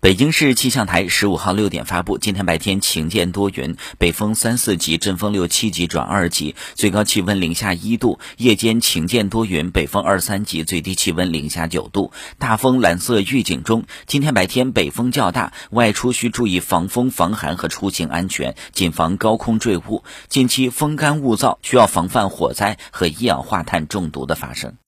北京市气象台十五号六点发布，今天白天晴间多云，北风三四级，阵风六七级转二级，最高气温零下一度；夜间晴间多云，北风二三级，最低气温零下九度。大风蓝色预警中，今天白天北风较大，外出需注意防风防寒和出行安全，谨防高空坠物。近期风干物燥，需要防范火灾和一氧化碳中毒的发生。